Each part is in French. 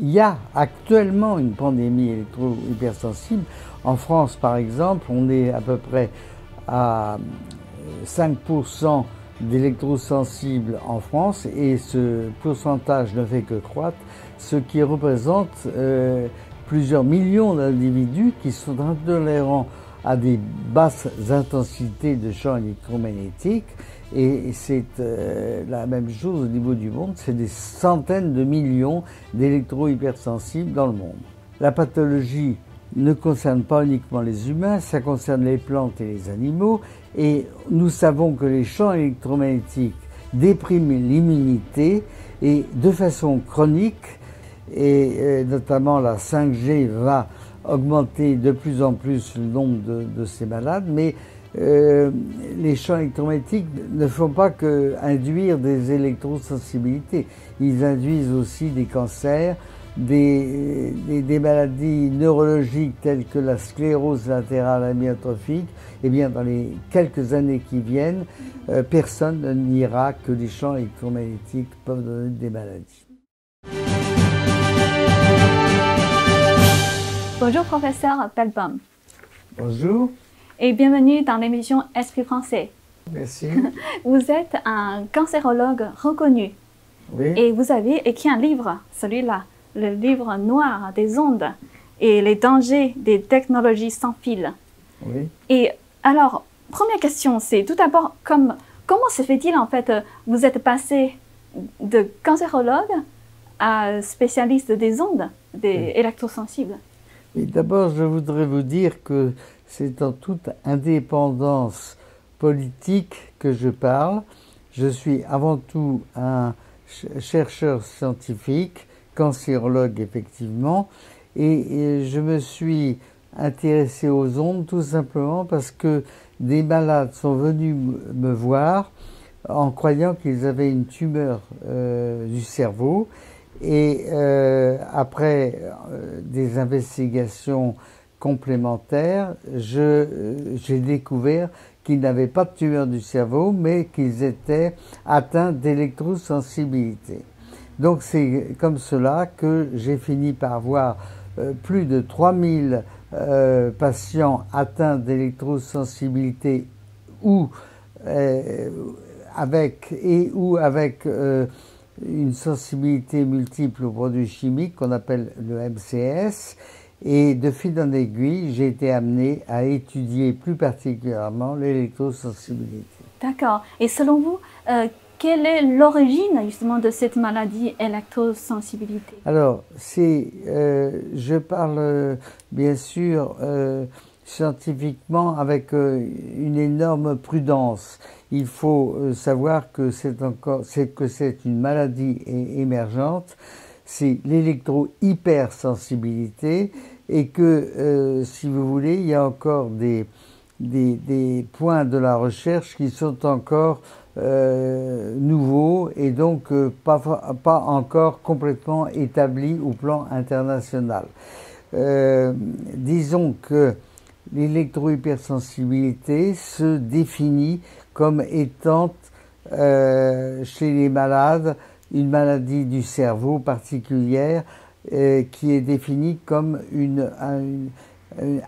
il y a actuellement une pandémie électro-hypersensible. En France, par exemple, on est à peu près à 5% d'électrosensibles en France et ce pourcentage ne fait que croître, ce qui représente euh, plusieurs millions d'individus qui sont intolérants à des basses intensités de champs électromagnétiques et c'est euh, la même chose au niveau du monde, c'est des centaines de millions d'électro-hypersensibles dans le monde. La pathologie ne concerne pas uniquement les humains, ça concerne les plantes et les animaux, et nous savons que les champs électromagnétiques dépriment l'immunité. Et de façon chronique, et euh, notamment la 5G va augmenter de plus en plus le nombre de, ces malades, mais euh, les champs électromagnétiques ne font pas que induire des électrosensibilités, ils induisent aussi des cancers, des, des, maladies neurologiques telles que la sclérose latérale amyotrophique, eh bien, dans les quelques années qui viennent, euh, personne ne niera que les champs électromagnétiques peuvent donner des maladies. Bonjour, professeur Belbaum. Bonjour. Et bienvenue dans l'émission Esprit français. Merci. Vous êtes un cancérologue reconnu. Oui. Et vous avez écrit un livre, celui-là, le livre noir des ondes et les dangers des technologies sans fil. Oui. Et alors, première question, c'est tout d'abord, comme, comment se fait-il en fait, vous êtes passé de cancérologue à spécialiste des ondes, des électrosensibles? D'abord, je voudrais vous dire que c'est en toute indépendance politique que je parle. Je suis avant tout un chercheur scientifique cancérologue effectivement, et, je me suis intéressé aux ondes tout simplement parce que des malades sont venus me voir en croyant qu'ils avaient une tumeur euh, du cerveau et euh, après euh, des investigations complémentaires, j'ai découvert qu'ils n'avaient pas de tumeur du cerveau, mais qu'ils étaient atteints d'électrosensibilité. Donc c'est comme cela que j'ai fini par voir euh, plus de 3000 euh, patients atteints d'électrosensibilité ou euh, avec et ou avec une sensibilité multiple aux produits chimiques qu'on appelle le MCS. Et de fil en aiguille, j'ai été amené à étudier plus particulièrement l'électrosensibilité. D'accord. Et selon vous, quelle est l'origine justement de cette maladie électrosensibilité? Alors, c'est, euh, je parle euh, bien sûr euh, scientifiquement avec une énorme prudence. Il faut savoir que c'est encore, c'est que c'est une maladie émergente. C'est l'électro-hypersensibilité et que, si vous voulez, il y a encore des, des, points de la recherche qui sont encore euh, nouveau et donc euh, pas, pas encore complètement établi au plan international. Euh, disons que l'électrohypersensibilité se définit comme étant chez les malades une maladie du cerveau particulière qui est définie comme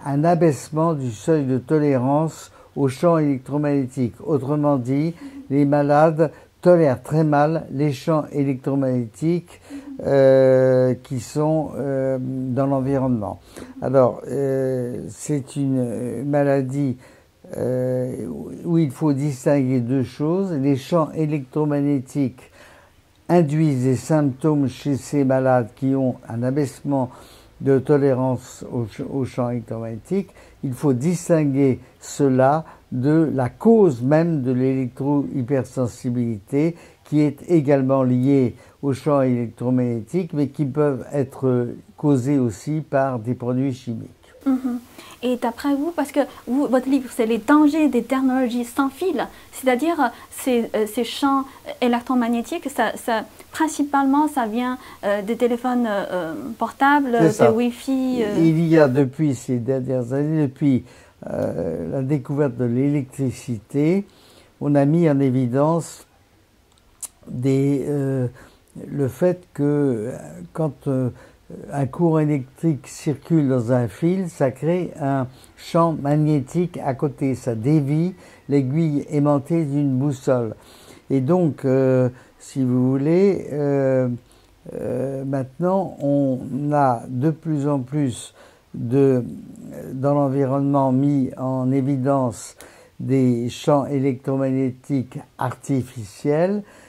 un, abaissement du seuil de tolérance au champ électromagnétique. Autrement dit, les malades tolèrent très mal les champs électromagnétiques euh, qui sont euh, dans l'environnement. Alors, euh, c'est une maladie où il faut distinguer deux choses. Les champs électromagnétiques induisent des symptômes chez ces malades qui ont un abaissement de tolérance aux, champs électromagnétiques, il faut distinguer cela de la cause même de l'électro-hypersensibilité qui est également liée aux champs électromagnétiques mais qui peuvent être causés aussi par des produits chimiques. Mm-hmm. Et d'après vous, parce que votre livre, c'est les dangers des technologies sans fil, c'est-à-dire ces, euh, ces, champs électromagnétiques, ça, ça, principalement, ça vient euh, des téléphones euh, portables, des Wi-Fi. Il y a depuis ces dernières années, depuis la découverte de l'électricité, on a mis en évidence des, le fait que quand un courant électrique circule dans un fil, ça crée un champ magnétique à côté, ça dévie l'aiguille aimantée d'une boussole. Et donc, euh, si vous voulez, euh, euh, maintenant, on a de plus en plus de, dans l'environnement mis en évidence des champs électromagnétiques artificiels euh,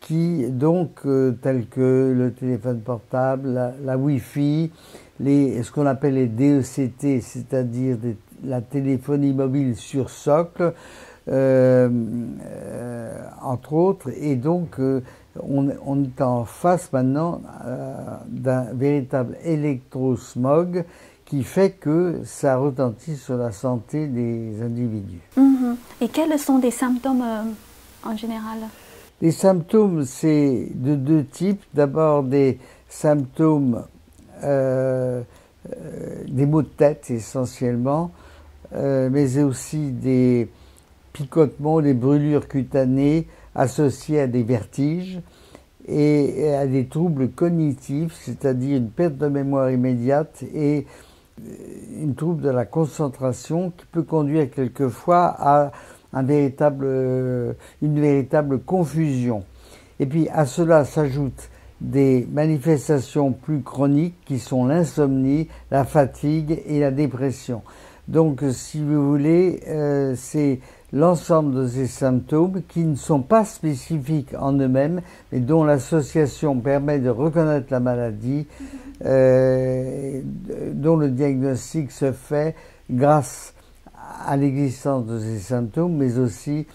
qui donc euh, tels que le téléphone portable, la, Wi-Fi, ce qu'on appelle les DECT, c'est-à-dire la téléphonie mobile sur socle, euh, euh entre autres, et donc euh, on, est en face maintenant d'un véritable électrosmog qui fait que ça retentit sur la santé des individus. -hmm. Et quels sont les symptômes en général? Les symptômes, c'est de deux types. D'abord des symptômes, euh, euh, des maux de tête essentiellement, euh, mais aussi des picotements, des brûlures cutanées associées à des vertiges et à des troubles cognitifs, c'est-à-dire une perte de mémoire immédiate et une trouble de la concentration qui peut conduire quelquefois à un véritable, une véritable confusion. Et puis à cela s'ajoutent des manifestations plus chroniques qui sont l'insomnie, la fatigue et la dépression. Donc si vous voulez, euh, c'est l'ensemble de ces symptômes qui ne sont pas spécifiques en eux-mêmes, mais dont l'association permet de reconnaître la maladie, euh, dont le diagnostic se fait grâce à l'existence de ces symptômes, mais aussi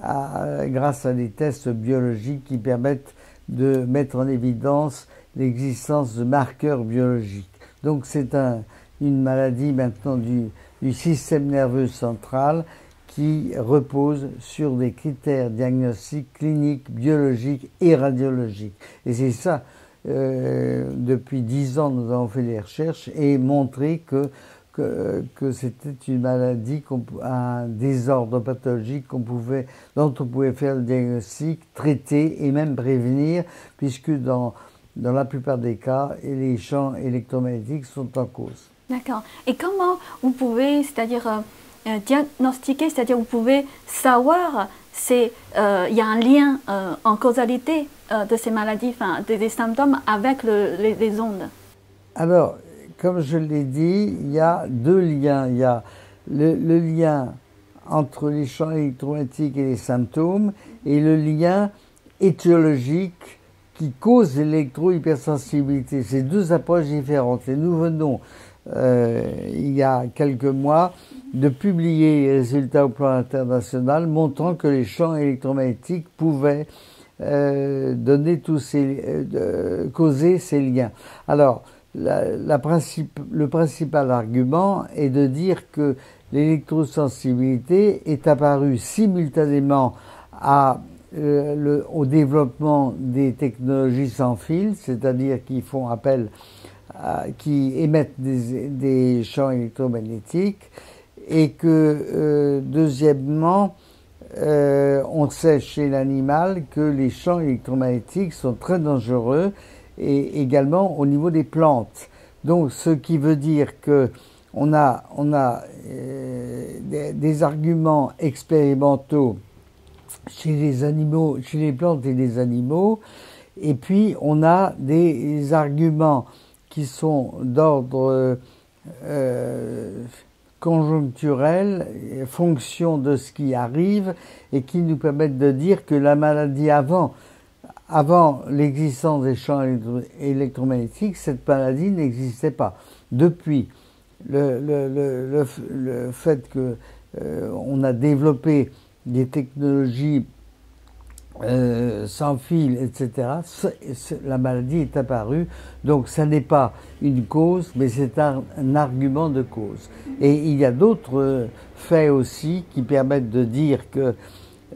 à, grâce à des tests biologiques qui permettent de mettre en évidence l'existence de marqueurs biologiques. Donc c'est un, une maladie maintenant du, du système nerveux central qui repose sur des critères diagnostiques cliniques, biologiques et radiologiques. Et c'est ça, euh, depuis dix ans, nous avons fait des recherches et montré que que, que c'était une maladie, un désordre pathologique qu'on pouvait, dont on pouvait faire le diagnostic, traiter et même prévenir, puisque dans, dans la plupart des cas, les champs électromagnétiques sont en cause. D'accord. Et comment vous pouvez, c'est-à-dire euh, diagnostiquer, c'est-à-dire vous pouvez savoir s'il euh, y a un lien euh, en causalité euh, de ces maladies, enfin, des, des symptômes avec le, les, les ondes? Alors, comme je l'ai dit, il y a deux liens. Il y a le, lien entre les champs électromagnétiques et les symptômes et le lien étiologique qui cause l'électro-hypersensibilité. C'est deux approches différentes. Et nous venons, euh, il y a quelques mois, de publier les résultats au plan international montrant que les champs électromagnétiques pouvaient euh, donner tous ces, euh, causer ces liens. Alors, le principal argument est de dire que l'électrosensibilité est apparue simultanément euh, au développement des technologies sans fil, c'est-à-dire qui font appel, qui émettent des, des, champs électromagnétiques, et que euh, deuxièmement, euh, on sait chez l'animal que les champs électromagnétiques sont très dangereux et également au niveau des plantes. Donc, ce qui veut dire que on a, on a euh, des, arguments expérimentaux chez les animaux, chez les plantes et les animaux, et puis on a des arguments qui sont d'ordre euh, conjoncturel, fonction de ce qui arrive, et qui nous permettent de dire que la maladie avant avant l'existence des champs électromagnétiques, cette maladie n'existait pas. Depuis le, le, le, le fait que euh, a développé des technologies euh, sans fil, etc., la maladie est apparue. Donc, ça n'est pas une cause, mais c'est un, un, argument de cause. Et il y a d'autres faits aussi qui permettent de dire que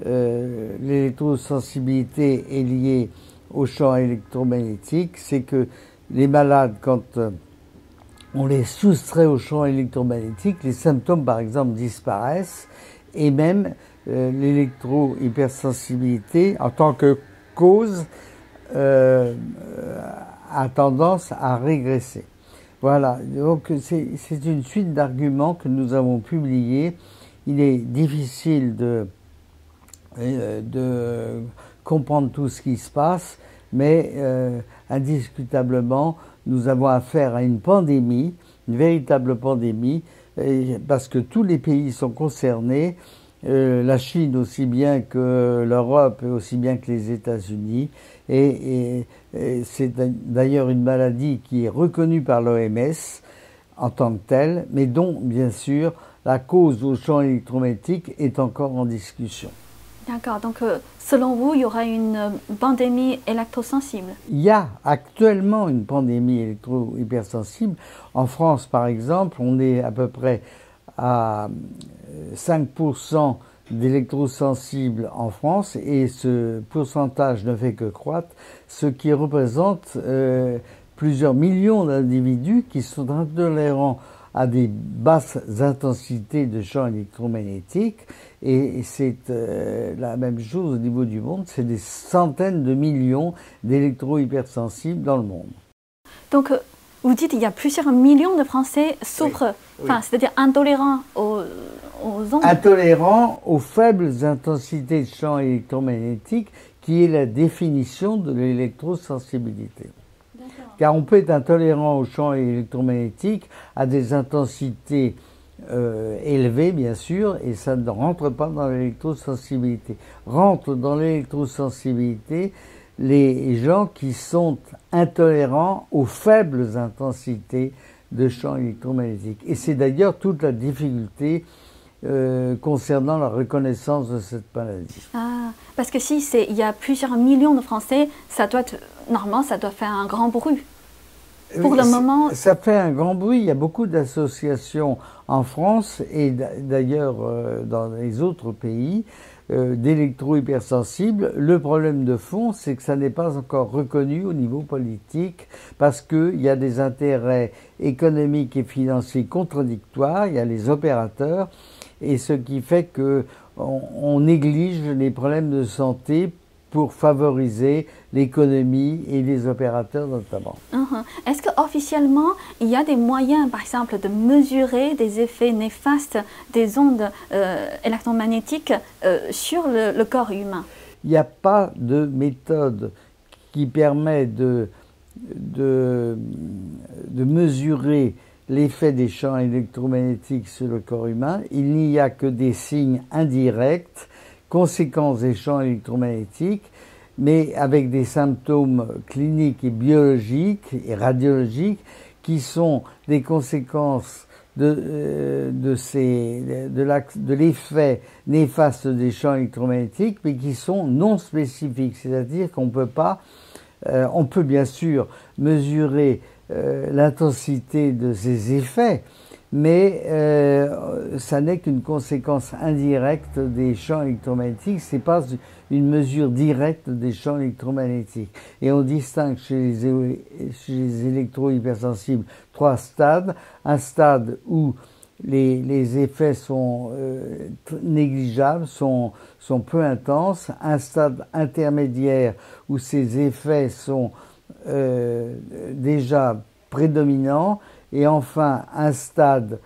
euh, l'électrosensibilité est liée au champ électromagnétique, c'est que les malades, quand euh, on les soustrait au champ électromagnétique, les symptômes, par exemple, disparaissent, et même euh, l'électro-hypersensibilité, en tant que cause, euh, a tendance à régresser. Voilà, donc c'est une suite d'arguments que nous avons publiés. Il est difficile de, euh, de comprendre tout ce qui se passe, mais euh, indiscutablement, nous avons affaire à une pandémie, une véritable pandémie, parce que tous les pays sont concernés, euh, la Chine aussi bien que l'Europe et aussi bien que les États-Unis. Et, c'est d'ailleurs une maladie qui est reconnue par l'OMS en tant que telle, mais dont, bien sûr, la cause au champ électromagnétique est encore en discussion. D'accord, donc euh, selon vous, il y aura une euh, pandémie électrosensible? Il y a actuellement une pandémie électro-hypersensible. En France, par exemple, on est à peu près à 5% d'électrosensibles en France et ce pourcentage ne fait que croître, ce qui représente euh, plusieurs millions d'individus qui sont intolérants à des basses intensités de champs électromagnétiques et c'est euh, la même chose au niveau du monde, c'est des centaines de millions d'électro-hypersensibles dans le monde. Donc euh, vous dites qu'il y a plusieurs millions de Français souffrent, enfin, c'est-à-dire intolérants aux, ondes. Intolérants aux faibles intensités de champs électromagnétiques, qui est la définition de l'électrosensibilité. Car on peut être intolérant aux champs électromagnétiques à des intensités euh, élevées, bien sûr, et ça ne rentre pas dans l'électrosensibilité. Rentre dans l'électrosensibilité les gens qui sont intolérants aux faibles intensités de champs électromagnétiques. Et c'est d'ailleurs toute la difficulté euh, concernant la reconnaissance de cette maladie. Ah, parce que si il y a plusieurs millions de Français, ça doit normalement ça doit faire un grand bruit. Pour le moment, ça fait un grand bruit. Il y a beaucoup d'associations en France et d'ailleurs euh, dans les autres pays euh, d'électro-hypersensibles. Le problème de fond, c'est que ça n'est pas encore reconnu au niveau politique parce qu'il y a des intérêts économiques et financiers contradictoires, il y a les opérateurs, et ce qui fait que on néglige les problèmes de santé pour favoriser l'économie et les opérateurs notamment. Uh-huh. Est-ce qu'officiellement, il y a des moyens, par exemple, de mesurer des effets néfastes des ondes euh, électromagnétiques euh, sur le, corps humain? Il n'y a pas de méthode qui permet de, de, de mesurer l'effet des champs électromagnétiques sur le corps humain. Il n'y a que des signes indirects conséquences des champs électromagnétiques, mais avec des symptômes cliniques et biologiques et radiologiques qui sont des conséquences de, euh, de, ces, de l'effet néfaste des champs électromagnétiques, mais qui sont non spécifiques. C'est-à-dire qu'on peut pas, euh, on peut bien sûr mesurer euh, l'intensité de ces effets, mais euh, ça n'est qu'une conséquence indirecte des champs électromagnétiques, c'est pas une mesure directe des champs électromagnétiques. Et on distingue chez les, électro-hypersensibles trois stades. Un stade où les, les effets sont euh, négligeables, sont, sont peu intenses. Un stade intermédiaire où ces effets sont euh, déjà prédominants et enfin un stade,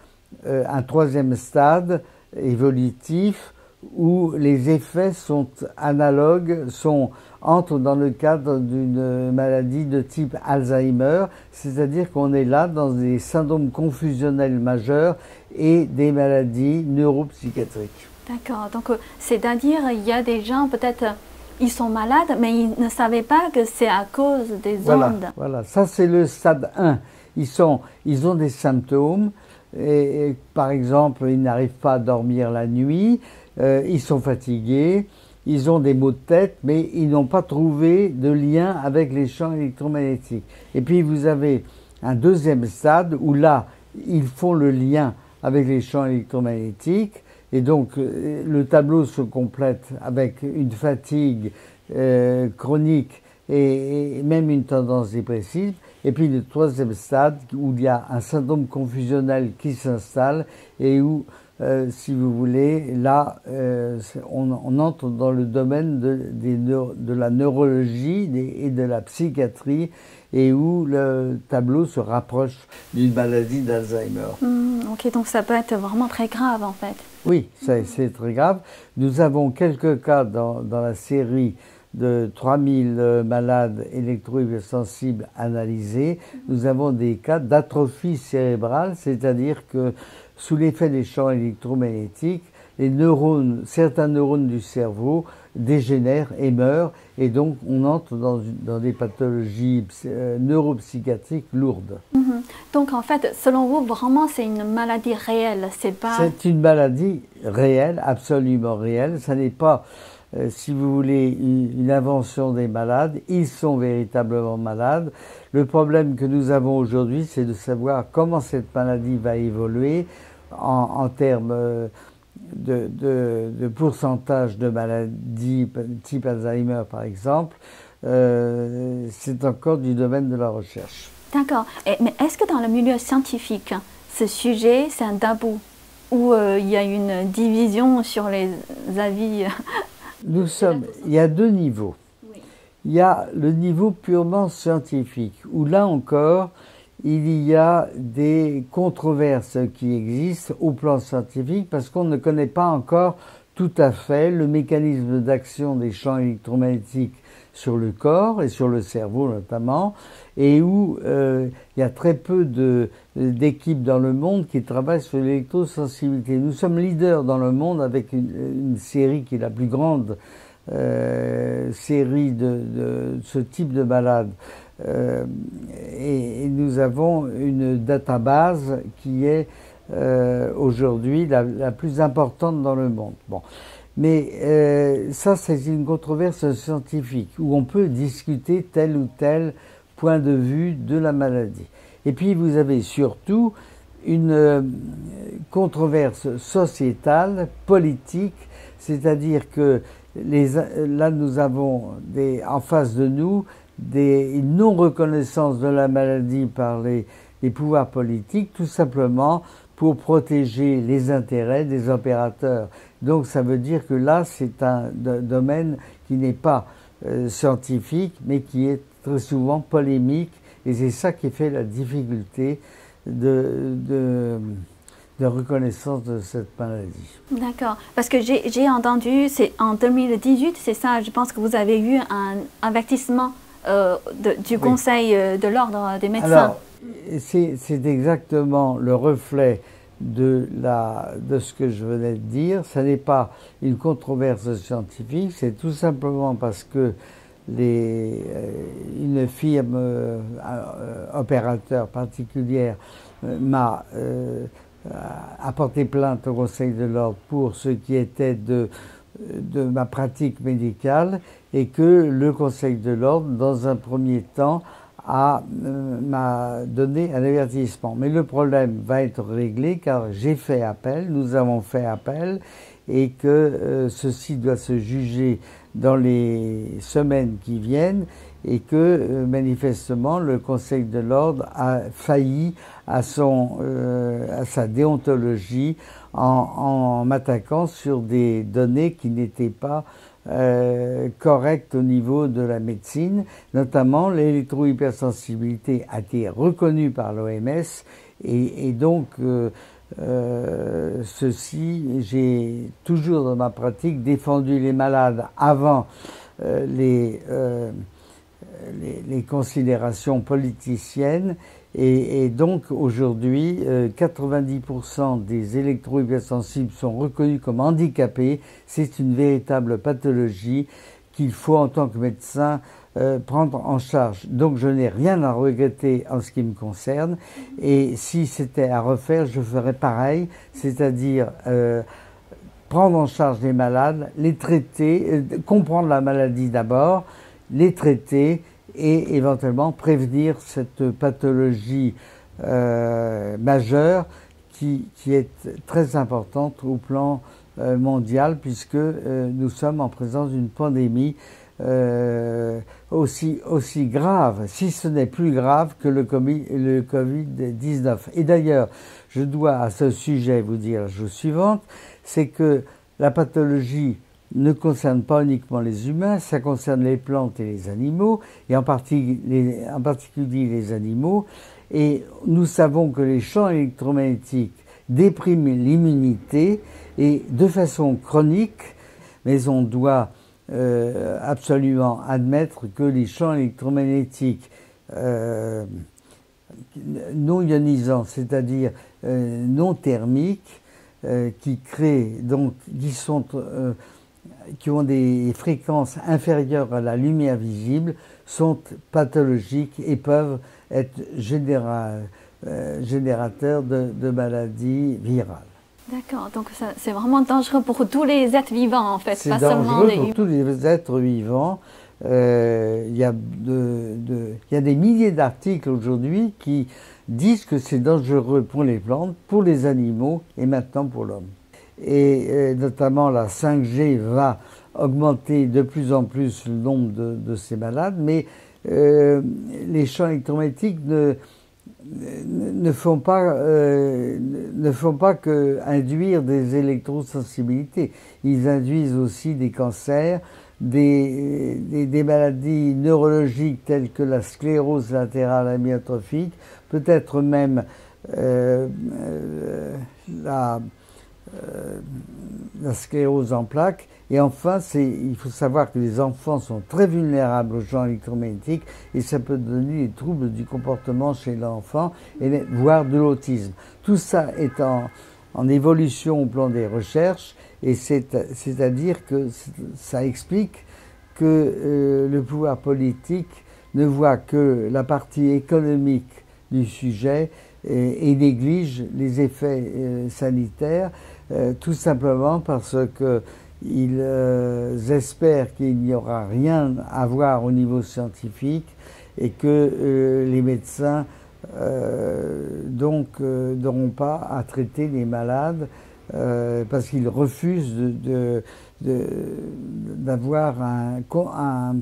euh, un troisième stade évolutif où les effets sont analogues, sont, entrent dans le cadre d'une maladie de type Alzheimer, c'est-à-dire qu'on est là dans des syndromes confusionnels majeurs et des maladies neuropsychiatriques. D'accord, donc euh, c'est-à-dire il y a des gens peut-être ils sont malades, mais ils ne savaient pas que c'est à cause des ondes. Voilà, ça c'est le stade 1 ils, sont, ils ont des symptômes. Et, par exemple, ils n'arrivent pas à dormir la nuit, euh, ils sont fatigués, ils ont des maux de tête, mais ils n'ont pas trouvé de lien avec les champs électromagnétiques. Et puis vous avez un deuxième stade où là, ils font le lien avec les champs électromagnétiques, et donc euh, le tableau se complète avec une fatigue euh, chronique et, même une tendance dépressive. Et puis le troisième stade, où il y a un syndrome confusionnel qui s'installe et où euh, si vous voulez, là, euh, on, on, entre dans le domaine de, des de la neurologie et de la psychiatrie et où le tableau se rapproche d'une maladie d'Alzheimer. Mmh, ok, donc ça peut être vraiment très grave en fait. Oui, c'est très grave. Nous avons quelques cas dans, dans la série de 3000 malades électrohypersensibles analysés. Nous avons des cas d'atrophie cérébrale, c'est-à-dire que sous l'effet des champs électromagnétiques, les neurones, certains neurones du cerveau dégénèrent et meurent, et donc on entre dans, dans des pathologies euh, neuropsychiatriques lourdes. Mhm. Donc en fait, selon vous, vraiment c'est une maladie réelle, c'est pas. C'est une maladie réelle, absolument réelle. Ça n'est pas, euh, si vous voulez, une, invention des malades. Ils sont véritablement malades. Le problème que nous avons aujourd'hui, c'est de savoir comment cette maladie va évoluer en, termes euh, de, pourcentage de maladies type Alzheimer, par exemple, euh, c'est encore du domaine de la recherche. D'accord. Mais est-ce que dans le milieu scientifique, ce sujet, c'est un tabou? Ou euh, il y a une division sur les avis Nous sommes. Il y a deux niveaux. Oui. Il y a le niveau purement scientifique, où là encore, il y a des controverses qui existent au plan scientifique parce qu'on ne connaît pas encore tout à fait le mécanisme d'action des champs électromagnétiques sur le corps et sur le cerveau notamment, et où euh, il y a très peu d'équipes dans le monde qui travaillent sur l'électrosensibilité. Nous sommes leaders dans le monde avec une, une série qui est la plus grande euh, série de, de, ce type de malades. Euh, et, et, nous avons une database qui est euh, aujourd'hui la, la, plus importante dans le monde. Bon. Mais euh, ça, c'est une controverse scientifique où on peut discuter tel ou tel point de vue de la maladie. Et puis vous avez surtout une euh, controverse sociétale, politique, c'est-à-dire que les, là nous avons des, en face de nous des, non-reconnaissance de la maladie par les, les, pouvoirs politiques, tout simplement pour protéger les intérêts des opérateurs. Donc ça veut dire que là, c'est un domaine qui n'est pas euh, scientifique, mais qui est très souvent polémique, et c'est ça qui fait la difficulté de, de de reconnaissance de cette maladie. D'accord. Parce que j'ai entendu, c'est en 2018, c'est ça, je pense que vous avez eu un avertissement euh, de, du Conseil euh, de l'Ordre des médecins. Alors, c'est exactement le reflet de, la, de ce que je venais de dire. Ce n'est pas une controverse scientifique, c'est tout simplement parce que les, euh, une firme euh, opérateur particulière euh, m'a apporté plainte au Conseil de l'Ordre pour ce qui était de de ma pratique médicale et que le Conseil de l'ordre, dans un premier temps, a euh, m'a donné un avertissement. Mais le problème va être réglé car j'ai fait appel, nous avons fait appel et que euh, ceci doit se juger dans les semaines qui viennent et que euh, manifestement le Conseil de l'ordre a failli à, son, à sa déontologie en, en m'attaquant sur des données qui n'étaient pas euh, correctes au niveau de la médecine, notamment l'électrohypersensibilité a été reconnue par l'OMS et, et, donc euh, euh, ceci, j'ai toujours dans ma pratique défendu les malades avant euh, euh, les, les, considérations politiciennes et, et donc aujourd'hui, 90% des électrohypersensibles sont reconnus comme handicapés. C'est une véritable pathologie qu'il faut en tant que médecin euh, prendre en charge. Donc je n'ai rien à regretter en ce qui me concerne. Et si c'était à refaire, je ferais pareil, c'est-à-dire euh, prendre en charge les malades, les traiter, euh, comprendre la maladie d'abord, les traiter et éventuellement prévenir cette pathologie euh, majeure qui, qui, est très importante au plan euh, mondial puisque euh, nous sommes en présence d'une pandémie euh, aussi, aussi grave, si ce n'est plus grave que le, le Covid-19. Et d'ailleurs, je dois à ce sujet vous dire la chose suivante, c'est que la pathologie ne concerne pas uniquement les humains, ça concerne les plantes et les animaux, et en, particulier les animaux. Et nous savons que les champs électromagnétiques dépriment l'immunité et de façon chronique, mais on doit euh, absolument admettre que les champs électromagnétiques euh, non ionisants, c'est-à-dire euh, non thermiques, qui créent donc qui sont qui ont des fréquences inférieures à la lumière visible sont pathologiques et peuvent être générateurs de maladies virales. D'accord, donc c'est vraiment dangereux pour tous les êtres vivants en fait, seulement les... pour tous les êtres vivants. Euh, il y, a des milliers d'articles aujourd'hui qui disent que c'est dangereux pour les plantes, pour les animaux et maintenant pour l'homme. Et euh, notamment la 5G va augmenter de plus en plus le nombre de, ces malades, mais euh, les champs électromagnétiques ne, ne font pas euh, ne font pas que induire des électrosensibilités. Ils induisent aussi des cancers, des, des, maladies neurologiques telles que la sclérose latérale amyotrophique, peut-être même euh, euh, la, sclérose en plaques et enfin, il faut savoir que les enfants sont très vulnérables aux champs électromagnétiques et ça peut donner des troubles du comportement chez l'enfant, voire de l'autisme. Tout ça est en, évolution au plan des recherches et c'est-à-dire que ça explique que euh, le pouvoir politique ne voit que la partie économique du sujet et, néglige les effets euh, sanitaires, euh, tout simplement parce que ils euh, espèrent qu'il n'y aura rien à voir au niveau scientifique et que euh, les médecins donc n'auront pas à traiter les malades parce qu'ils refusent d'avoir de,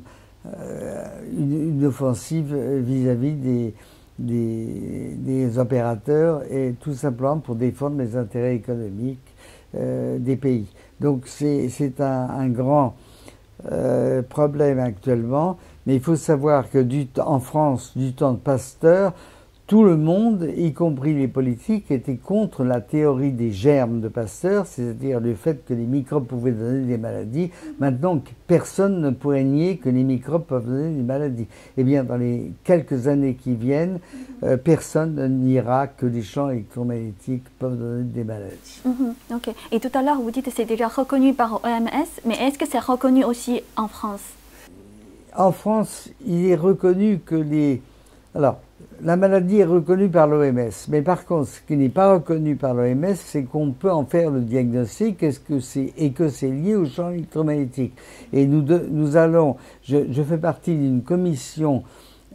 une, offensive vis-à-vis des, des, des, opérateurs et tout simplement pour défendre les intérêts économiques des pays. Donc c'est un, un, grand euh, problème actuellement, mais il faut savoir que du, en France, du temps de Pasteur, tout le monde, y compris les politiques, était contre la théorie des germes de Pasteur, c'est-à-dire le fait que les microbes pouvaient donner des maladies. Maintenant, personne ne pourrait nier que les microbes peuvent donner des maladies. Eh bien, dans les quelques années qui viennent, euh, personne ne niera que les champs électromagnétiques peuvent donner des maladies. Mhm, ok. Et tout à l'heure, vous dites que c'est déjà reconnu par OMS, mais est-ce que c'est reconnu aussi en France? En France, il est reconnu que les... Alors, la maladie est reconnue par l'OMS, mais par contre, ce qui n'est pas reconnu par l'OMS, c'est qu'on peut en faire le diagnostic. Est-ce que et que c'est lié au champ électromagnétique? Et nous, nous allons, je, je fais partie d'une commission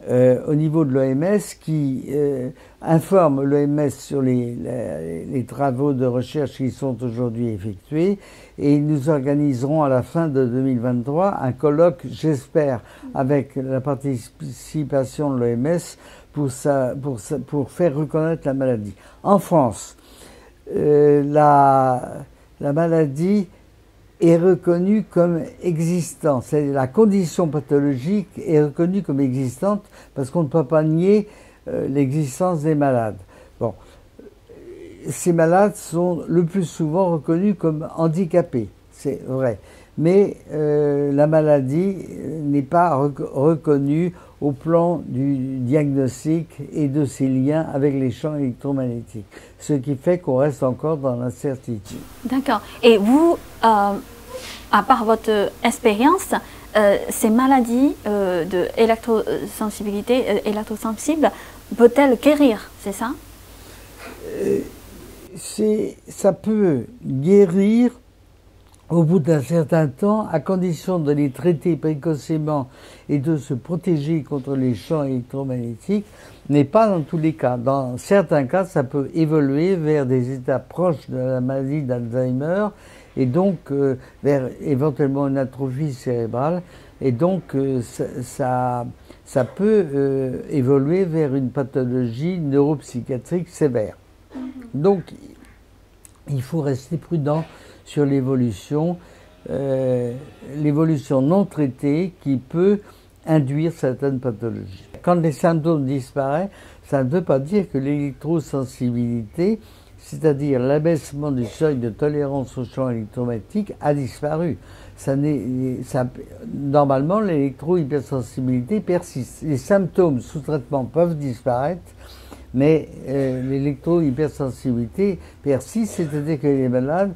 euh, au niveau de l'OMS qui euh, informe l'OMS sur les, les, travaux de recherche qui sont aujourd'hui effectués. Et nous organiserons à la fin de 2023 un colloque, j'espère, avec la participation de l'OMS pour, pour, pour faire reconnaître la maladie. En France, euh, la, la maladie est reconnue comme existante. C'est la condition pathologique est reconnue comme existante parce qu'on ne peut pas nier euh, l'existence des malades. Bon, ces malades sont le plus souvent reconnus comme handicapés, c'est vrai. Mais euh, la maladie n'est pas reconnue au plan du diagnostic et de ses liens avec les champs électromagnétiques, ce qui fait qu'on reste encore dans l'incertitude. D'accord. Et vous, euh, à part votre expérience, euh, ces maladies euh, de électrosensibilité, électrosensible, peut-elle guérir, c'est ça? Ça peut guérir au bout d'un certain temps, à condition de les traiter précocement et de se protéger contre les champs électromagnétiques, n'est pas dans tous les cas. Dans certains cas, ça peut évoluer vers des états proches de la maladie d'Alzheimer et donc euh, vers éventuellement une atrophie cérébrale. Et donc, euh, ça, ça, peut euh, évoluer vers une pathologie neuropsychiatrique sévère. Mm-hmm. Donc, il faut rester prudent sur l'évolution, euh, l'évolution non traitée qui peut induire certaines pathologies. Quand les symptômes disparaissent, ça ne veut pas dire que l'électrosensibilité, c'est-à-dire l'abaissement du seuil de tolérance au champ électromagnétique, a disparu. Ça ça, normalement, l'électro-hypersensibilité persiste. Les symptômes sous traitement peuvent disparaître, mais euh, l'électro-hypersensibilité persiste, c'est-à-dire que les malades,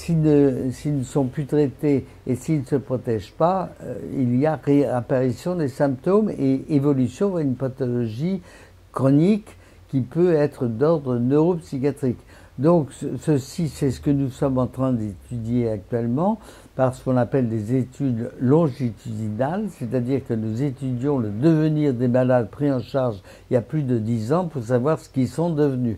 s'ils ne, sont plus traités et s'ils ne se protègent pas, euh, il y a réapparition des symptômes et évolution vers une pathologie chronique qui peut être d'ordre neuropsychiatrique. Donc ceci, c'est ce que nous sommes en train d'étudier actuellement par ce qu'on appelle des études longitudinales, c'est-à-dire que nous étudions le devenir des malades pris en charge il y a plus de dix ans pour savoir ce qu'ils sont devenus.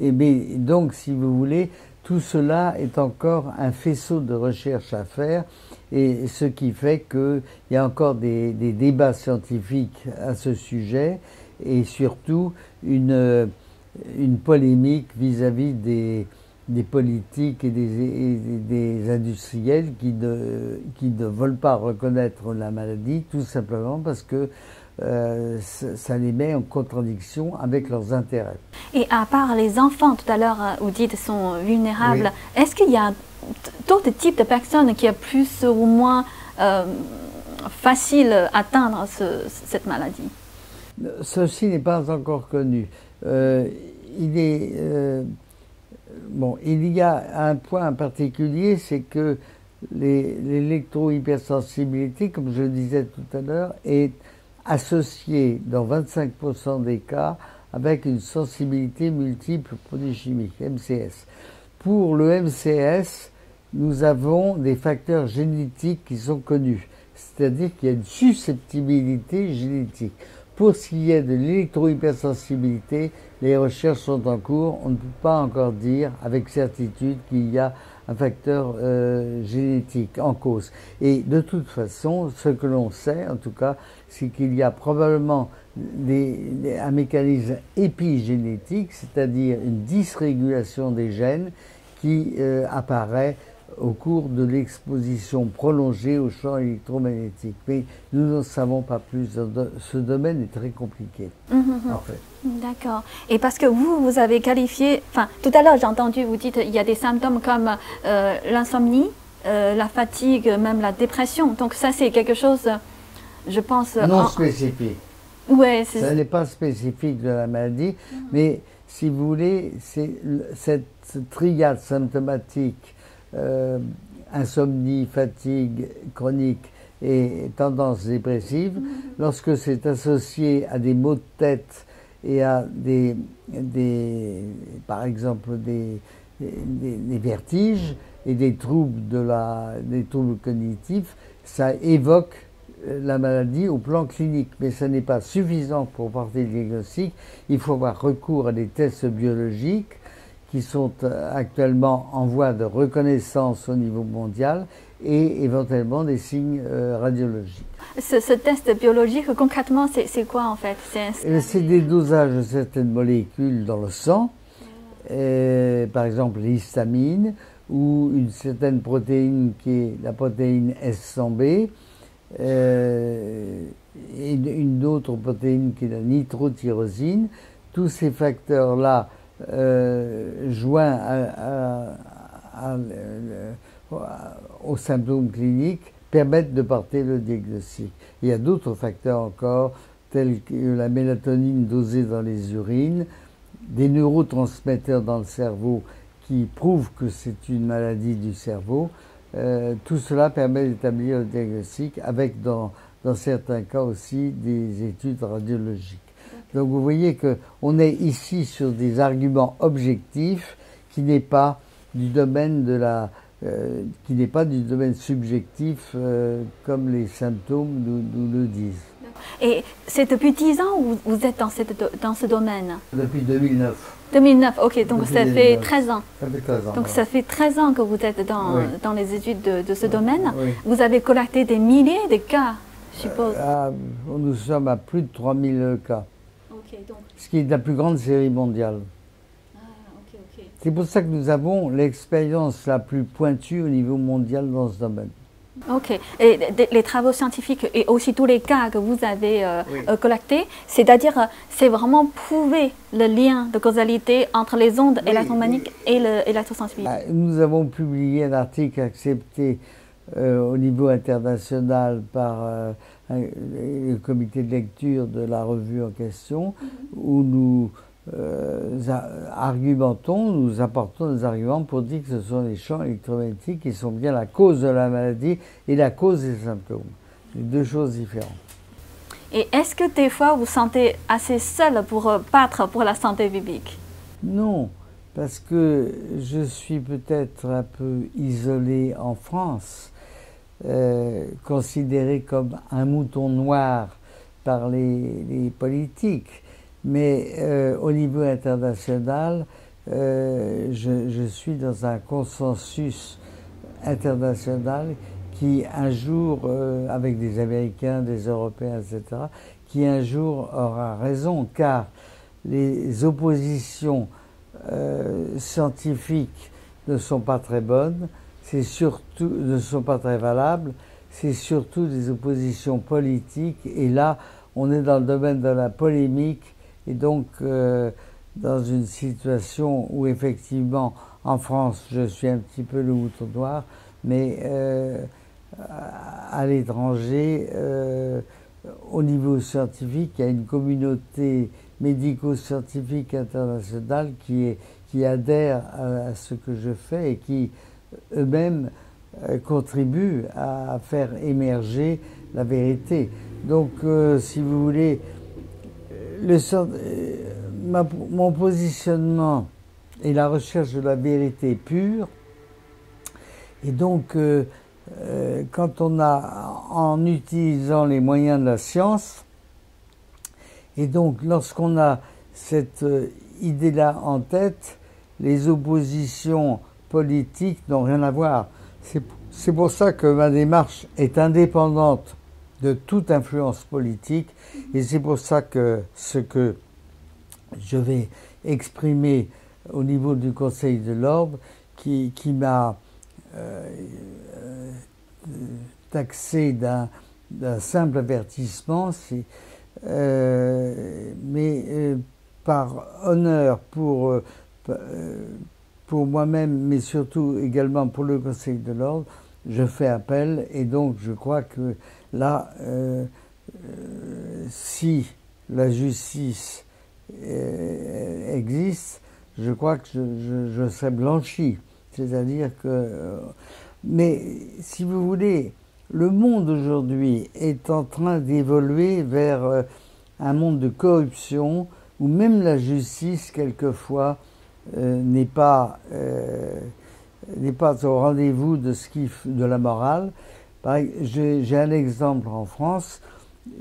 Et donc, si vous voulez, tout cela est encore un faisceau de recherche à faire et ce qui fait qu'il y a encore des, débats scientifiques à ce sujet et surtout une, polémique vis-à-vis des, politiques et des, industriels qui ne veulent pas reconnaître la maladie tout simplement parce que euh, ça les met en contradiction avec leurs intérêts. Et à part les enfants, tout à l'heure, euh, vous dites, sont vulnérables, est-ce qu'il y a d'autres types de personnes qui sont plus ou moins euh, facile à atteindre cette maladie? Ceci n'est pas encore connu. il est bon, il y a un point en particulier, c'est que l'électro-hypersensibilité, comme je le disais tout à l'heure, est associée dans 25% des cas avec une sensibilité multiple produits chimiques, MCS. Pour le MCS, nous avons des facteurs génétiques qui sont connus, c'est-à-dire qu'il y a une susceptibilité génétique. Pour ce qui est de l'électro-hypersensibilité, les recherches sont en cours. On ne peut pas encore dire avec certitude qu'il y a un facteur euh, génétique en cause. Et de toute façon, ce que l'on sait, en tout cas, c'est qu'il y a probablement un mécanisme épigénétique, c'est-à-dire une dysrégulation des gènes qui euh, apparaît au cours de l'exposition prolongée au champ électromagnétique. Mais nous n'en savons pas plus. Ce domaine est très compliqué, mhm. en fait. D'accord. Et parce que vous, vous avez qualifié, enfin, tout à l'heure j'ai entendu vous dites il y a des symptômes comme euh, l'insomnie, euh, la fatigue, même la dépression. Donc ça c'est quelque chose, je pense... Non spécifique. Ouais, ça n'est pas spécifique de la maladie, mhm. mais si vous voulez, c'est cette triade symptomatique euh, insomnie, fatigue chronique et tendance dépressive, mhm. lorsque c'est associé à des maux de tête et à des, des par exemple des, des, vertiges et des troubles de la, des troubles cognitifs, ça évoque la maladie au plan clinique, mais ce n'est pas suffisant pour porter le diagnostic. Il faut avoir recours à des tests biologiques qui sont euh, actuellement en voie de reconnaissance au niveau mondial et éventuellement des signes euh, radiologiques. Ce, test biologique, concrètement, c'est quoi en fait? Euh, C'est des dosages de certaines molécules dans le sang, par exemple l'histamine ou une certaine protéine qui est la protéine S100B, et une autre protéine qui est la nitrotyrosine. Tous ces facteurs-là euh, joint aux symptômes cliniques permettent de porter le diagnostic. Il y a d'autres facteurs encore, tels que la mélatonine dosée dans les urines, des neurotransmetteurs dans le cerveau qui prouvent que c'est une maladie du cerveau. Euh, tout cela permet d'établir le diagnostic avec dans, dans certains cas aussi des études radiologiques. Donc vous voyez qu'on est ici sur des arguments objectifs qui n'est pas du domaine de la euh, qui n'est pas du domaine subjectif euh, comme les symptômes nous, le disent. Et c'est depuis 10 ans que vous êtes dans, cette, dans ce domaine? Depuis 2009. 2009, ok, donc ça fait 13 ans. Ça fait 13 ans. Donc ça fait 13 ans que vous êtes dans, dans les études de, de ce domaine. Vous avez collecté des milliers de cas je suppose. Ah, nous sommes à plus de 3000 cas. Donc. Ce qui est la plus grande série mondiale. Ah, ok, ok. C'est pour ça que nous avons l'expérience la plus pointue au niveau mondial dans ce domaine. Ok. Et les travaux scientifiques et aussi tous les cas que vous avez euh, Oui. euh, collectés, c'est-à-dire, euh, c'est vraiment prouver le lien de causalité entre les ondes Oui, électromagnétiques et le- l'électrosensibilité. Bah, Nous avons publié un article accepté euh, au niveau international par euh, un- le comité de lecture de la revue en question, où nous euh, argumentons, nous apportons des arguments pour dire que ce sont les champs électromagnétiques qui sont bien la cause de la maladie et la cause des symptômes. Deux choses différentes. Et est-ce que des fois vous sentez assez seul pour euh, battre pour la santé publique? Non, parce que je suis peut-être un peu isolé en France, euh, considéré comme un mouton noir par les, les politiques, mais euh, au niveau international, euh, je, je suis dans un consensus international qui un jour, euh, avec des Américains, des Européens, etc., qui un jour aura raison, car les oppositions euh, scientifiques ne sont pas très bonnes, c'est surtout ne sont pas très valables, c'est surtout des oppositions politiques et là on est dans le domaine de la polémique et donc euh, dans une situation où effectivement en France je suis un petit peu le noir, mais euh, à à l'étranger, euh, au niveau scientifique, il y a une communauté médico-scientifique internationale qui, est, qui adhère à, à ce que je fais et qui eux-mêmes euh, contribuent à faire émerger la vérité. Donc, euh, si vous voulez, le, euh, mon positionnement est la recherche de la vérité pure. Et donc, euh, euh, quand on a, en utilisant les moyens de la science, et donc lorsqu'on a cette idée-là en tête, les oppositions politiques n'ont rien à voir. C'est pour ça que ma démarche est indépendante de toute influence politique, et c'est pour ça que ce que je vais exprimer au niveau du Conseil de l'ordre, qui, qui m'a euh, euh, taxé d'un simple avertissement, euh, mais euh, par honneur pour, pour moi-même, mais surtout également pour le Conseil de l'ordre, je fais appel et donc je crois que là, euh, euh, si la justice euh, existe, je crois que je, je, je serai blanchi. C'est-à-dire que... mais si vous voulez, le monde aujourd'hui est en train d'évoluer vers un monde de corruption où même la justice, quelquefois, n'est pas, n'est pas au rendez-vous de, de la morale. J'ai un exemple en France.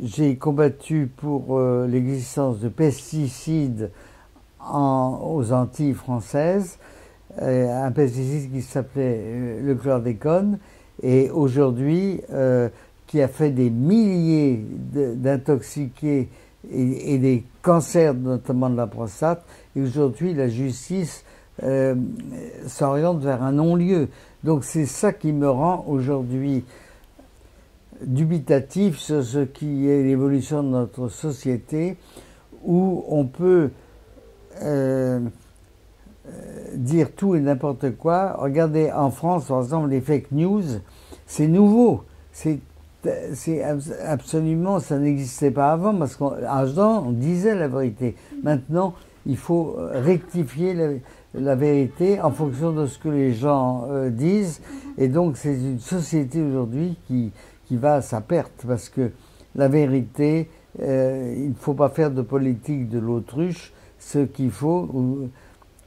J'ai combattu pour euh, l'existence de pesticides en- aux Antilles françaises, euh, un pesticide qui s'appelait euh, le chlordécone, et aujourd'hui qui a fait des milliers d'intoxiqués et, et des cancers, notamment de la prostate, et aujourd'hui la justice s'oriente vers un non-lieu. Donc c'est ça qui me rend aujourd'hui dubitatif sur ce qui est l'évolution de notre société, où on peut euh, euh, dire tout et n'importe quoi. Regardez en France, par exemple, les fake news, c'est nouveau. C'est c'est abs- absolument, ça n'existait pas avant, parce qu'avant, on disait la vérité. Maintenant, il faut rectifier la, la vérité en fonction de ce que les gens euh, disent. Et donc, c'est une société aujourd'hui qui, qui va à sa perte, parce que la vérité, euh, il ne faut pas faire de politique de l'autruche. Ce qu'il faut,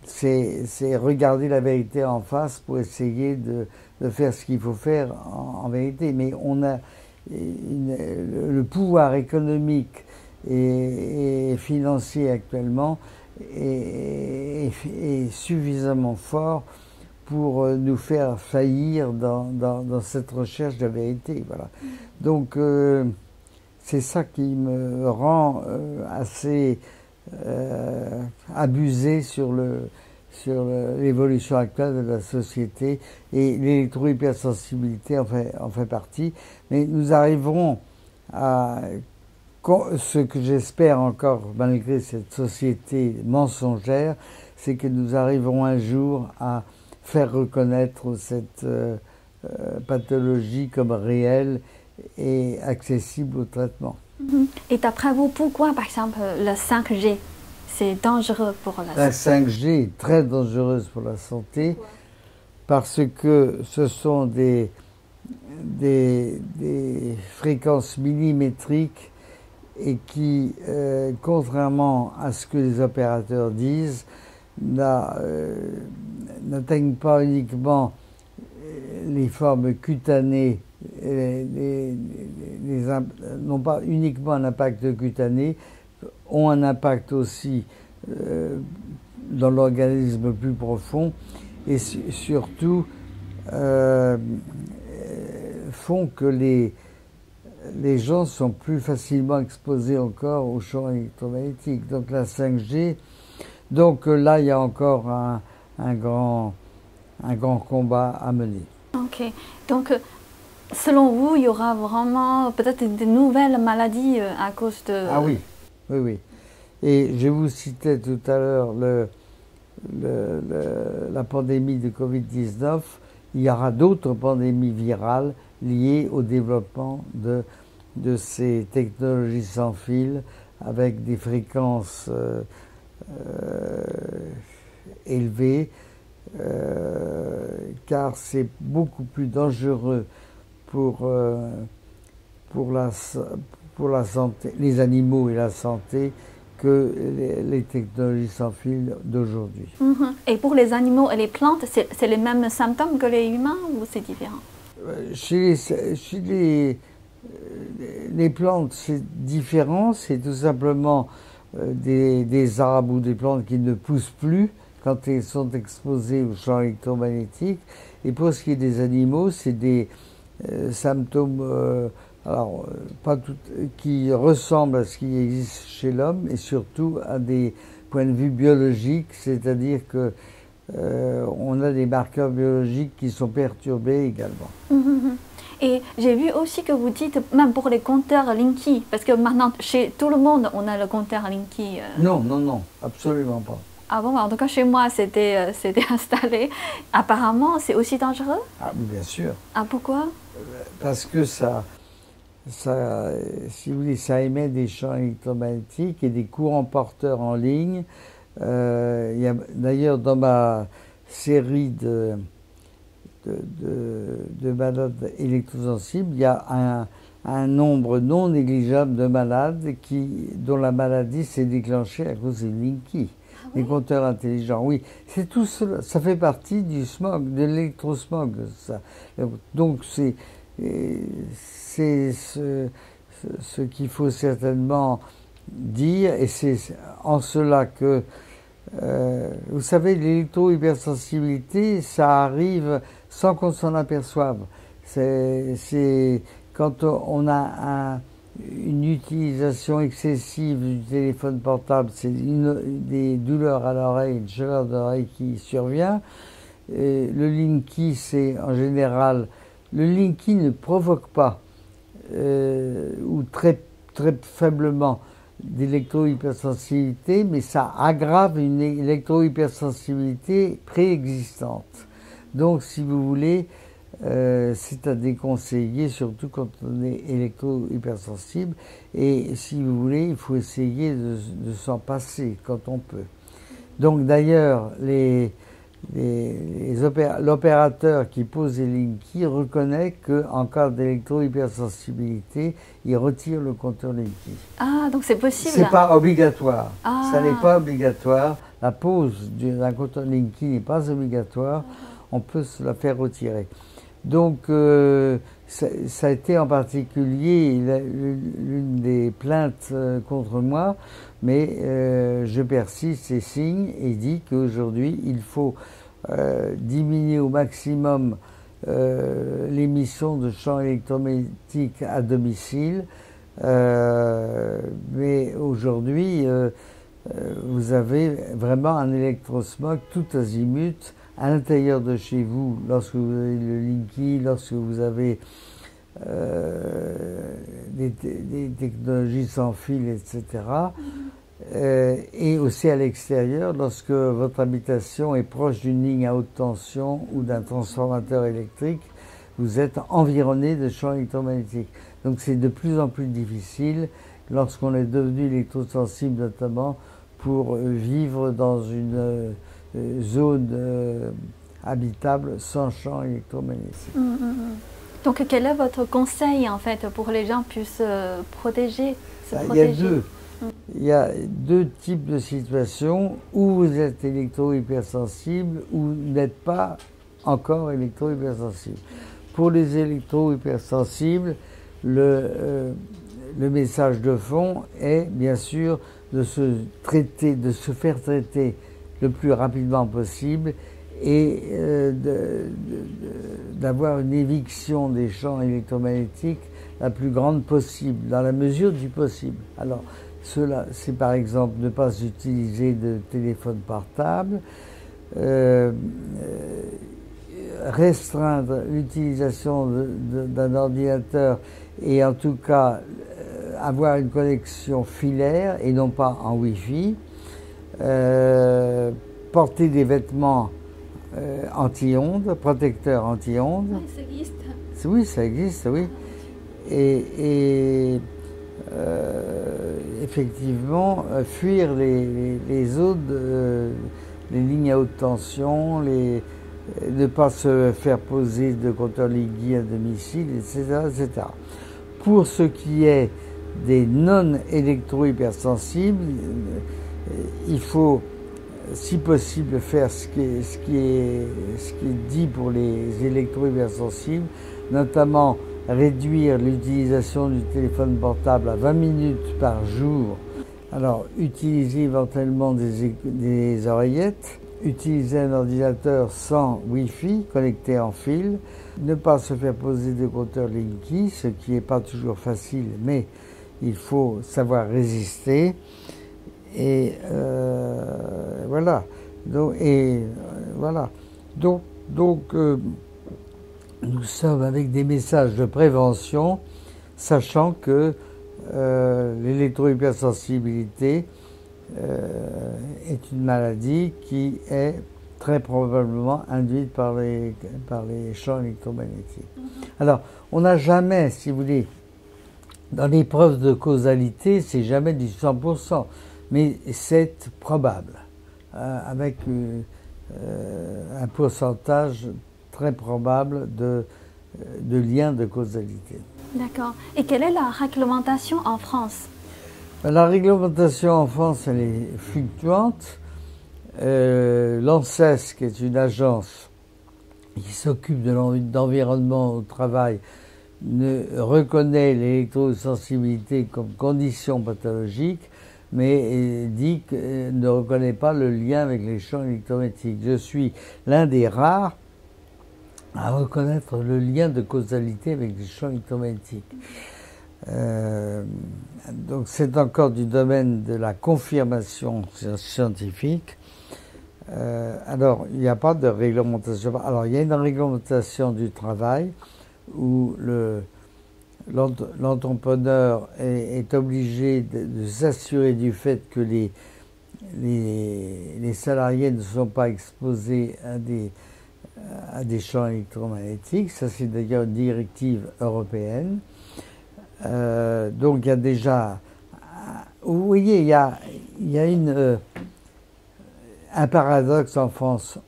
c'est regarder la vérité en face pour essayer de, faire ce qu'il faut faire en, vérité. Mais on a une- le, pouvoir économique et, financier actuellement est suffisamment fort pour euh, nous faire faillir dans, dans, cette recherche de vérité. Voilà. Donc, euh, c'est ça qui me rend assez abusé sur le sur l'évolution actuelle de la société et l'électro-hypersensibilité en fait, en fait partie. Mais nous arriverons à ce que j'espère encore, malgré cette société mensongère, c'est que nous arriverons un jour à faire reconnaître cette euh, euh, pathologie comme réelle et accessible au traitement. Mm-hmm. Et d'après vous, pourquoi, par exemple, le 5G, c'est dangereux pour la, santé? La 5G est très dangereuse pour la santé parce que ce sont des, des, des fréquences millimétriques et qui, euh, contrairement à ce que les opérateurs disent, n'atteignent pas uniquement euh, les formes cutanées, n'ont pas uniquement un impact cutané, ont un impact aussi dans l'organisme plus profond et surtout font que les, les gens sont plus facilement exposés encore aux champs électromagnétiques. Donc la 5G, donc euh, là il y a encore un, grand, un grand combat à mener. Ok, donc euh, selon vous, il y aura vraiment peut-être des nouvelles maladies euh, à cause de... Ah oui, oui, oui. Et je vous citais tout à l'heure le, la pandémie de Covid-19. Il y aura d'autres pandémies virales liées au développement de, de ces technologies sans fil avec des fréquences euh, euh, élevées, euh, car c'est beaucoup plus dangereux pour, pour, la, pour la santé, les animaux et la santé que les, technologies sans fil d'aujourd'hui. Mm-hmm. Et pour les animaux et les plantes, c'est les mêmes symptômes que les humains ou c'est différent? Chez les, les, plantes, c'est différent. C'est tout simplement euh, des, arbres ou des plantes qui ne poussent plus quand elles sont exposées aux champs électromagnétiques. Et pour ce qui est des animaux, c'est des euh, symptômes euh, alors, pas qui ressemblent à ce qui existe chez l'homme et surtout à des points de vue biologiques, c'est-à-dire que on a des marqueurs biologiques qui sont perturbés également. Et j'ai vu aussi que vous dites, même pour les compteurs Linky, parce que maintenant, chez tout le monde, on a le compteur Linky. Euh. Non, non, non, absolument pas. Ah bon, en tout cas, chez moi, c'était euh, c'était installé. Apparemment, c'est aussi dangereux? Ah, bien sûr. Ah, pourquoi? Parce que ça, ça, si vous voulez, ça émet des champs électromagnétiques et des courants porteurs en ligne euh, D'ailleurs, dans ma série de, de, de, malades électrosensibles, il y a un, un, nombre non négligeable de malades qui, dont la maladie s'est déclenchée à cause des Linky, ah des compteurs intelligents. Oui, c'est tout cela. Ça fait partie du smog, de l'électrosmog. Donc, c'est c'est ce, ce qu'il faut certainement dire, et c'est en cela que, euh, vous savez, l'électro-hypersensibilité, ça arrive sans qu'on s'en aperçoive. C'est quand on a une utilisation excessive du téléphone portable, c'est des douleurs à l'oreille, une chaleur d'oreille qui survient. Et le Linky, c'est en général, le Linky ne provoque pas, euh, ou très, très faiblement, d'électro-hypersensibilité, mais ça aggrave une électro-hypersensibilité préexistante. Donc, si vous voulez, euh, c'est à déconseiller, surtout quand on est électro-hypersensible. Et si vous voulez, il faut essayer de, de s'en passer quand on peut. Donc, d'ailleurs, les, l'opérateur qui pose les lignes qui reconnaît qu'en cas d'électro-hypersensibilité, il retire le compteur Linky. Ah, donc c'est possible C'est pas obligatoire. Ah. Ça n'est pas obligatoire. La pose d'un compteur Linky n'est pas obligatoire. On peut se la faire retirer. Donc, euh, ça, a été en particulier l'une des plaintes euh, contre moi, mais euh, je persiste et signe et dis qu'aujourd'hui, il faut diminuer au maximum l'émission de champs électromagnétiques à domicile, mais aujourd'hui, vous avez vraiment un électrosmog tout azimut à l'intérieur de chez vous, lorsque vous avez le Linky, lorsque vous avez des, des, technologies sans fil, etc. Euh, et aussi à l'extérieur, lorsque votre habitation est proche d'une ligne à haute tension ou d'un transformateur électrique, vous êtes environné de champs électromagnétiques. Donc c'est de plus en plus difficile, lorsqu'on est devenu électrosensible notamment, pour vivre dans une euh, zone euh, habitable sans champs électromagnétiques. Mmh, mmh, mmh. Donc quel est votre conseil en fait pour que les gens puissent protéger, se protéger bah, Il y a deux. Il y a deux types de situations. Où vous êtes électro-hypersensible ou n'êtes pas encore électro-hypersensible. Pour les électro-hypersensibles, le, euh, le message de fond est bien sûr de se traiter, de se faire traiter le plus rapidement possible et euh, d'avoir une éviction des champs électromagnétiques la plus grande possible, dans la mesure du possible. Alors, cela, c'est par exemple ne pas utiliser de téléphone portable, euh, euh, restreindre l'utilisation d'un ordinateur et en tout cas avoir une connexion filaire et non pas en Wi-Fi, porter des vêtements anti-ondes, protecteurs anti-ondes. Oui, ça existe. Oui, ça existe, oui. Et, et euh, effectivement euh, fuir les, les, zones, euh, les lignes à haute tension, les, ne pas se faire poser de compteur Ligui à domicile, etc., etc. Pour ce qui est des non électro-hypersensibles, il faut, si possible, faire ce qui est, dit pour les électro-hypersensibles, notamment réduire l'utilisation du téléphone portable à 20 minutes par jour. Alors, utiliser éventuellement des, des oreillettes, utiliser un ordinateur sans Wi-Fi connecté en fil, ne pas se faire poser de compteur Linky, ce qui n'est pas toujours facile, mais il faut savoir résister. Et euh, voilà. Donc, et euh, voilà. Donc, donc euh, nous sommes avec des messages de prévention, sachant que l'électrohypersensibilité est une maladie qui est très probablement induite par les, par les champs électromagnétiques. Mhm. Alors, on n'a jamais, si vous voulez, dans les preuves de causalité, c'est jamais du 100%, mais c'est probable, euh, avec un pourcentage très probable de, de lien de causalité. D'accord. Et quelle est la réglementation en France? La réglementation en France, elle est fluctuante. Euh, L'ANSES, qui est une agence qui s'occupe de l'environnement au travail, ne reconnaît l'électrosensibilité comme condition pathologique, mais dit que, ne reconnaît pas le lien avec les champs électromagnétiques. Je suis l'un des rares à reconnaître le lien de causalité avec les champs électromagnétiques. Euh, donc c'est encore du domaine de la confirmation scientifique. Euh, alors il n'y a pas de réglementation. Alors il y a une réglementation du travail où le l'entrepreneur est, obligé de, s'assurer du fait que les, les, salariés ne sont pas exposés à des à des champs électromagnétiques. Ça, c'est d'ailleurs une directive européenne. Euh, donc, il y a déjà. Vous voyez, il y a, y a une, euh, un paradoxe en France.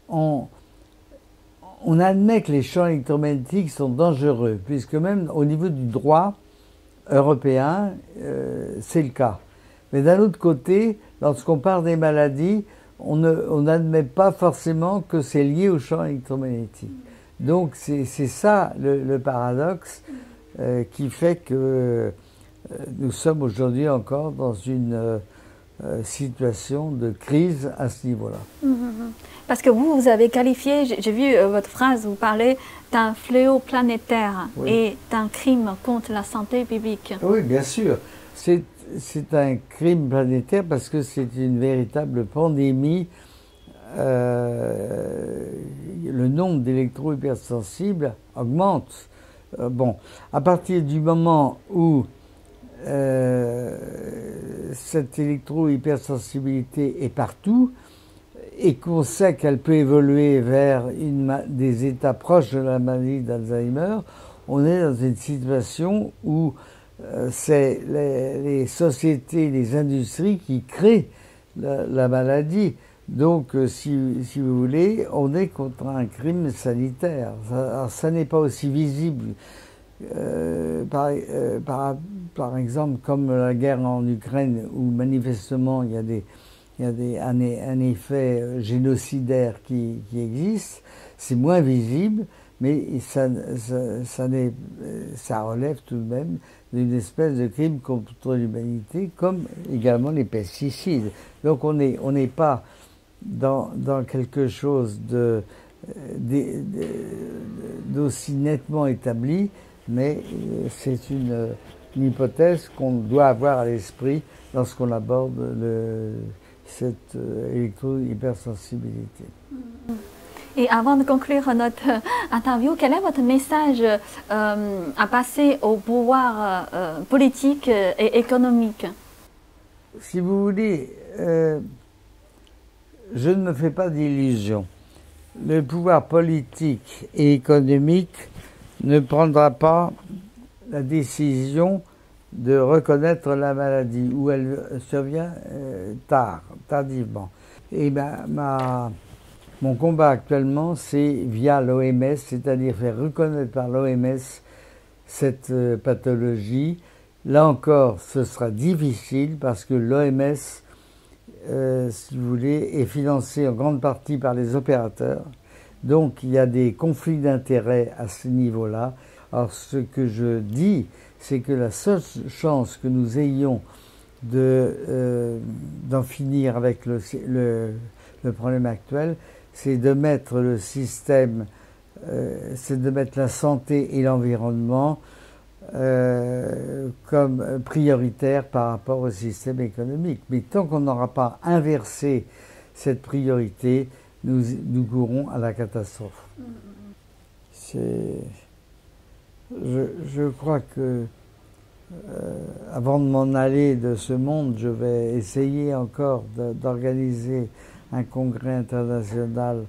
On admet que les champs électromagnétiques sont dangereux, puisque même au niveau du droit européen, euh, c'est le cas. Mais d'un autre côté, lorsqu'on parle des maladies, on n'admet pas forcément que c'est lié au champ électromagnétique. Donc c'est ça le, paradoxe euh, qui fait que euh, nous sommes aujourd'hui encore dans une, situation de crise à ce niveau-là. Hum, hum. Parce que vous, vous avez qualifié, j'ai vu euh, votre phrase, vous parlez d'un fléau planétaire et d'un crime contre la santé publique. Oui, bien sûr. C'est un crime planétaire parce que c'est une véritable pandémie. Euh, le nombre d'électro-hypersensibles augmente. bon, à partir du moment où euh, cette électro-hypersensibilité est partout et qu'on sait qu'elle peut évoluer vers des états proches de la maladie d'Alzheimer, on est dans une situation où euh, c'est les, sociétés, les industries qui créent la, maladie. Donc, euh, si, vous voulez, on est contre un crime sanitaire. Ça, ça n'est pas aussi visible euh, par, euh, par, par, exemple, comme la guerre en Ukraine, où manifestement il y a, des, il y a des, un, effet euh, génocidaire qui, qui existe, c'est moins visible, mais ça, ça, relève tout de même d'une espèce de crime contre l'humanité, comme également les pesticides. Donc on n'est on n'est pas dans, dans quelque chose de, d'aussi nettement établi mais euh, c'est une, hypothèse qu'on doit avoir à l'esprit lorsqu'on aborde le, cette euh, électro-hypersensibilité. Et avant de conclure notre euh, interview, quel est votre message à passer au pouvoir politique et économique? Si vous voulez, je ne me fais pas d'illusions. Le pouvoir politique et économique ne prendra pas la décision de reconnaître la maladie, ou elle survient euh, tard, tardivement. Et mon combat actuellement, c'est via l'OMS, c'est-à-dire faire reconnaître par l'OMS cette euh, pathologie. Là encore, ce sera difficile parce que l'OMS, euh, si vous voulez, est financée en grande partie par les opérateurs. Donc il y a des conflits d'intérêts à ce niveau-là. Alors ce que je dis, c'est que la seule chance que nous ayons euh, d'en finir avec le, problème actuel, c'est de mettre le système, euh, c'est de mettre la santé et l'environnement euh, comme prioritaire par rapport au système économique. Mais tant qu'on n'aura pas inversé cette priorité, nous, nous courons à la catastrophe. C'est, je, je, crois que euh, avant de m'en aller de ce monde, je vais essayer encore d'organiser un congrès international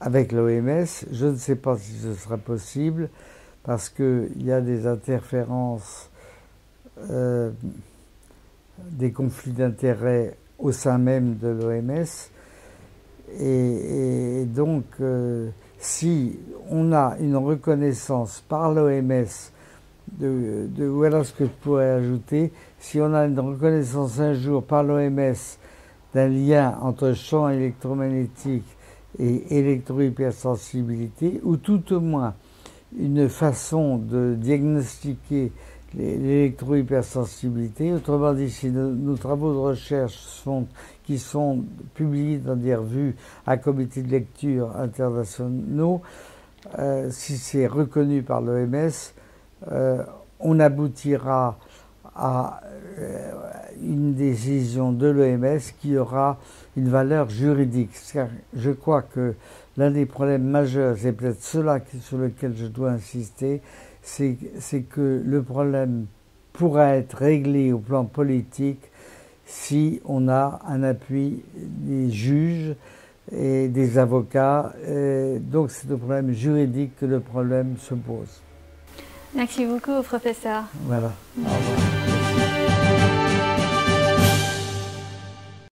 avec l'OMS. Je ne sais pas si ce sera possible parce qu'il y a des interférences, euh, des conflits d'intérêts au sein même de l'OMS et, donc, euh, si on a une reconnaissance par l'OMS, de, alors ce que je pourrais ajouter, si on a une reconnaissance un jour par l'OMS d'un lien entre champ électromagnétique et électrohypersensibilité, ou tout au moins une façon de diagnostiquer l'électrohypersensibilité. Autrement dit, si nos, travaux de recherche sont, qui sont publiés dans des revues à comité de lecture internationaux, euh, si c'est reconnu par l'OMS, euh, on aboutira à euh, une décision de l'OMS qui aura une valeur juridique. Je crois que l'un des problèmes majeurs, c'est peut-être cela sur lequel je dois insister, c'est que le problème pourra être réglé au plan politique si on a un appui des juges et des avocats. donc c'est le problème juridique que le problème se pose. Merci beaucoup, professeur. Voilà. Au.